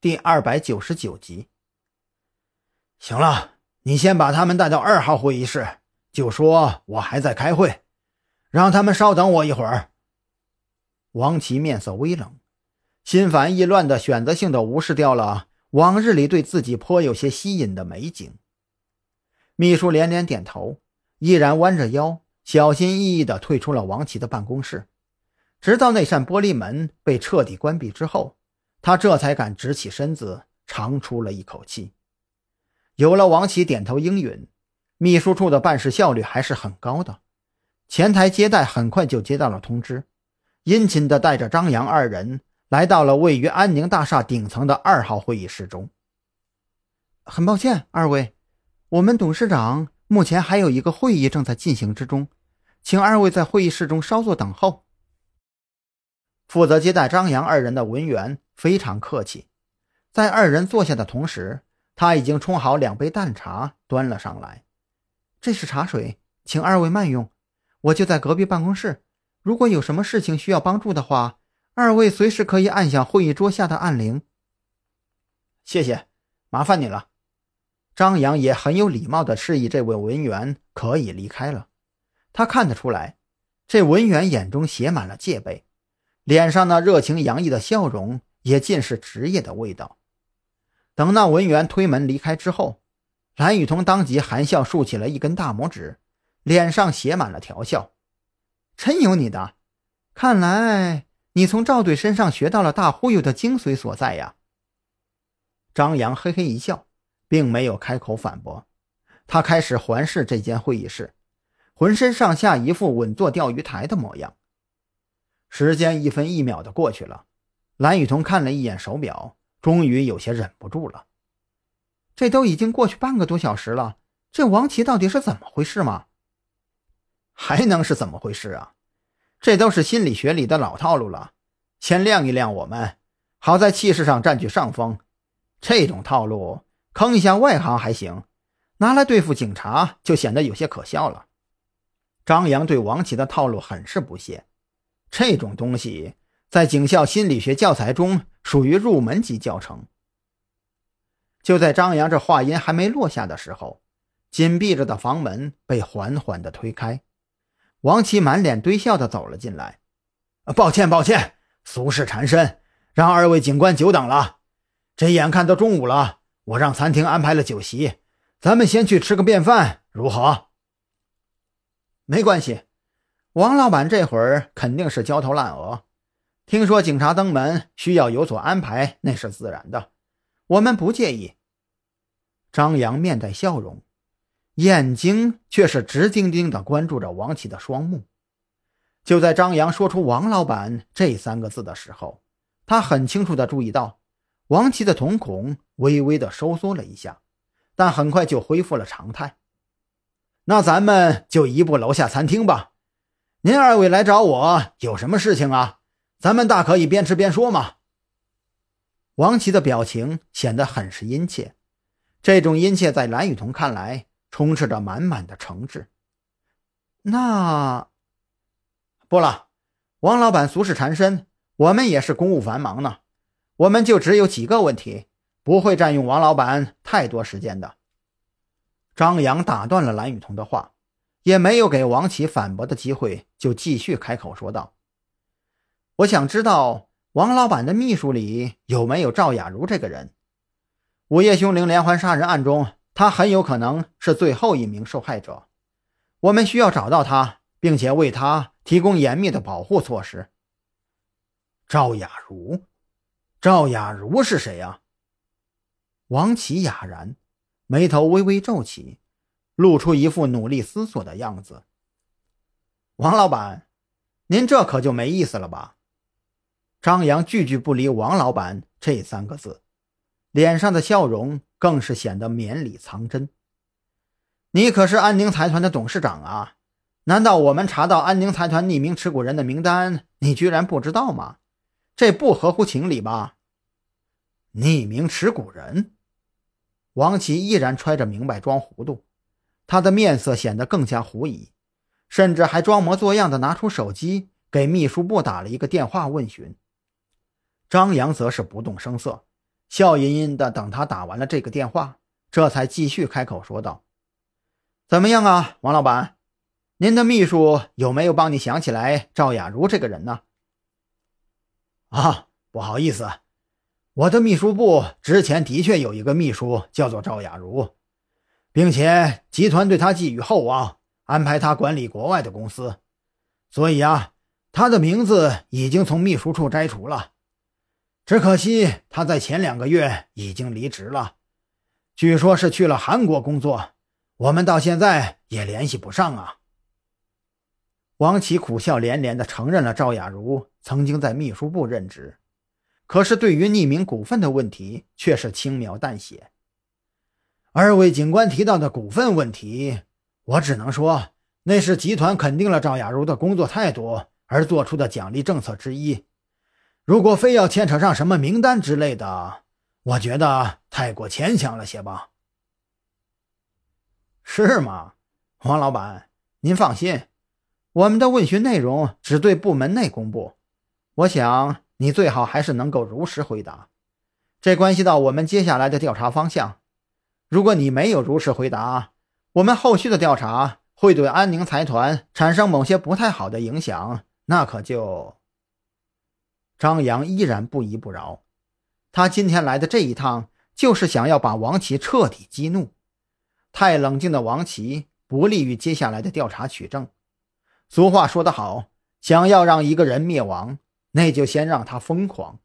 第二百九十九集。行了，你先把他们带到二号会议室，就说我还在开会，让他们稍等我一会儿。王琦面色微冷，心烦意乱的选择性的无视掉了往日里对自己颇有些吸引的美景。秘书连连点头，依然弯着腰，小心翼翼地退出了王琦的办公室。直到那扇玻璃门被彻底关闭之后，他这才敢直起身子，长出了一口气。有了王琦点头应允，秘书处的办事效率还是很高的。前台接待很快就接到了通知，殷勤地带着张扬二人来到了位于安宁大厦顶层的二号会议室中。很抱歉，二位，我们董事长目前还有一个会议正在进行之中，请二位在会议室中稍作等候。负责接待张扬二人的文员非常客气，在二人坐下的同时。他已经冲好两杯淡茶，端了上来。这是茶水，请二位慢用。我就在隔壁办公室，如果有什么事情需要帮助的话，二位随时可以按响会议桌下的按铃。谢谢，麻烦你了。张扬也很有礼貌地示意这位文员可以离开了。他看得出来，这文员眼中写满了戒备，脸上那热情洋溢的笑容也尽是职业的味道。等那文员推门离开之后，蓝雨桐当即含笑竖起了一根大拇指，脸上写满了调笑。真有你的！看来你从赵队身上学到了大忽悠的精髓所在呀。张扬嘿嘿一笑，并没有开口反驳。他开始环视这间会议室，浑身上下一副稳坐钓鱼台的模样。时间一分一秒的过去了，蓝雨桐看了一眼手表。终于有些忍不住了，这都已经过去半个多小时了，这王琦到底是怎么回事吗？还能是怎么回事啊？这都是心理学里的老套路了，先晾一晾我们，好在气势上占据上风。这种套路坑一下外行还行，拿来对付警察就显得有些可笑了。张扬对王琦的套路很是不屑，这种东西。在警校心理学教材中属于入门级教程。就在张扬这话音还没落下的时候，紧闭着的房门被缓缓的推开，王琦满脸堆笑的走了进来。抱歉，抱歉，俗事缠身，让二位警官久等了。这眼看都中午了，我让餐厅安排了酒席，咱们先去吃个便饭，如何？没关系，王老板这会儿肯定是焦头烂额。听说警察登门需要有所安排，那是自然的，我们不介意。张扬面带笑容，眼睛却是直盯盯地关注着王琦的双目。就在张扬说出“王老板”这三个字的时候，他很清楚地注意到，王琦的瞳孔微微地收缩了一下，但很快就恢复了常态。那咱们就移步楼下餐厅吧。您二位来找我有什么事情啊？咱们大可以边吃边说嘛。王琦的表情显得很是殷切，这种殷切在蓝雨桐看来充斥着满满的诚挚。那不了，王老板俗事缠身，我们也是公务繁忙呢，我们就只有几个问题，不会占用王老板太多时间的。张扬打断了蓝雨桐的话，也没有给王琦反驳的机会，就继续开口说道。我想知道王老板的秘书里有没有赵雅茹这个人？午夜凶铃连环杀人案中，他很有可能是最后一名受害者。我们需要找到他，并且为他提供严密的保护措施。赵雅茹，赵雅茹是谁呀？王琦哑然，眉头微微皱起，露出一副努力思索的样子。王老板，您这可就没意思了吧？张扬句句不离“王老板”这三个字，脸上的笑容更是显得绵里藏针。你可是安宁财团的董事长啊？难道我们查到安宁财团匿名持股人的名单，你居然不知道吗？这不合乎情理吧？匿名持股人，王琦依然揣着明白装糊涂，他的面色显得更加狐疑，甚至还装模作样的拿出手机给秘书部打了一个电话问询。张扬则是不动声色，笑吟吟的等他打完了这个电话，这才继续开口说道：“怎么样啊，王老板？您的秘书有没有帮你想起来赵雅茹这个人呢？”啊，不好意思，我的秘书部之前的确有一个秘书叫做赵雅茹，并且集团对他寄予厚望，安排他管理国外的公司，所以啊，他的名字已经从秘书处摘除了。只可惜他在前两个月已经离职了，据说是去了韩国工作，我们到现在也联系不上啊。王琦苦笑连连地承认了赵雅茹曾经在秘书部任职，可是对于匿名股份的问题却是轻描淡写。二位警官提到的股份问题，我只能说那是集团肯定了赵雅茹的工作态度而做出的奖励政策之一。如果非要牵扯上什么名单之类的，我觉得太过牵强了些吧？是吗，王老板？您放心。我们的问询内容只对部门内公布，我想你最好还是能够如实回答，这关系到我们接下来的调查方向。如果你没有如实回答，我们后续的调查会对安宁财团产生某些不太好的影响，那可就……张扬依然不依不饶，他今天来的这一趟就是想要把王琦彻底激怒。太冷静的王琦不利于接下来的调查取证。俗话说得好，想要让一个人灭亡，那就先让他疯狂。